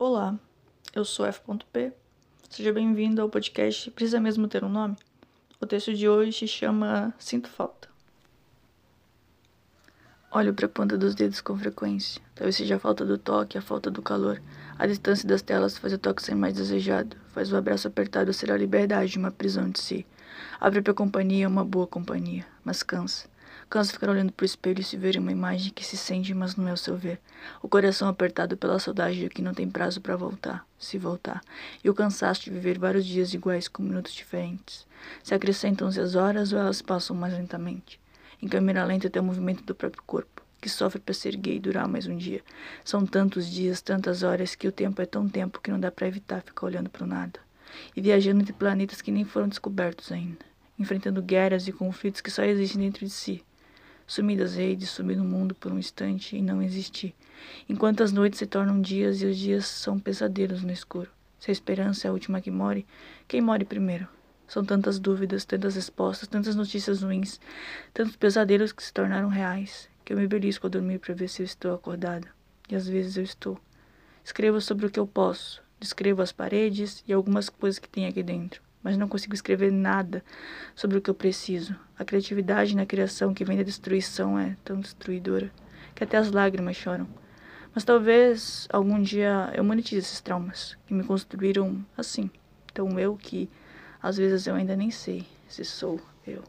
Olá, eu sou F.P. Seja bem-vindo ao podcast Precisa Mesmo Ter um Nome? O texto de hoje se chama Sinto Falta. Olho para a ponta dos dedos com frequência. Talvez seja a falta do toque, a falta do calor. A distância das telas faz o toque ser mais desejado. Faz o abraço apertado ser a liberdade de uma prisão de si. A própria companhia é uma boa companhia, mas cansa. Cansa ficar olhando pro espelho e se ver uma imagem que se sente, mas não é o seu ver. O coração apertado pela saudade de que não tem prazo para voltar, se voltar. E o cansaço de viver vários dias iguais com minutos diferentes. Se acrescentam-se as horas ou elas passam mais lentamente. Em câmera lenta tem o movimento do próprio corpo, que sofre para ser gay e durar mais um dia. São tantos dias, tantas horas, que o tempo é tão tempo que não dá para evitar ficar olhando para nada. E viajando entre planetas que nem foram descobertos ainda. Enfrentando guerras e conflitos que só existem dentro de si Sumi das redes, sumir no mundo por um instante e não existir. Enquanto as noites se tornam dias e os dias são pesadelos no escuro. Se a esperança é a última que morre, quem morre primeiro? São tantas dúvidas, tantas respostas, tantas notícias ruins, tantos pesadelos que se tornaram reais, que eu me belisco ao dormir para ver se eu estou acordada. E às vezes eu estou. Escrevo sobre o que eu posso, descrevo as paredes e algumas coisas que tem aqui dentro mas não consigo escrever nada sobre o que eu preciso. A criatividade na criação que vem da destruição é tão destruidora que até as lágrimas choram. Mas talvez algum dia eu monetize esses traumas que me construíram assim, tão eu que às vezes eu ainda nem sei se sou eu.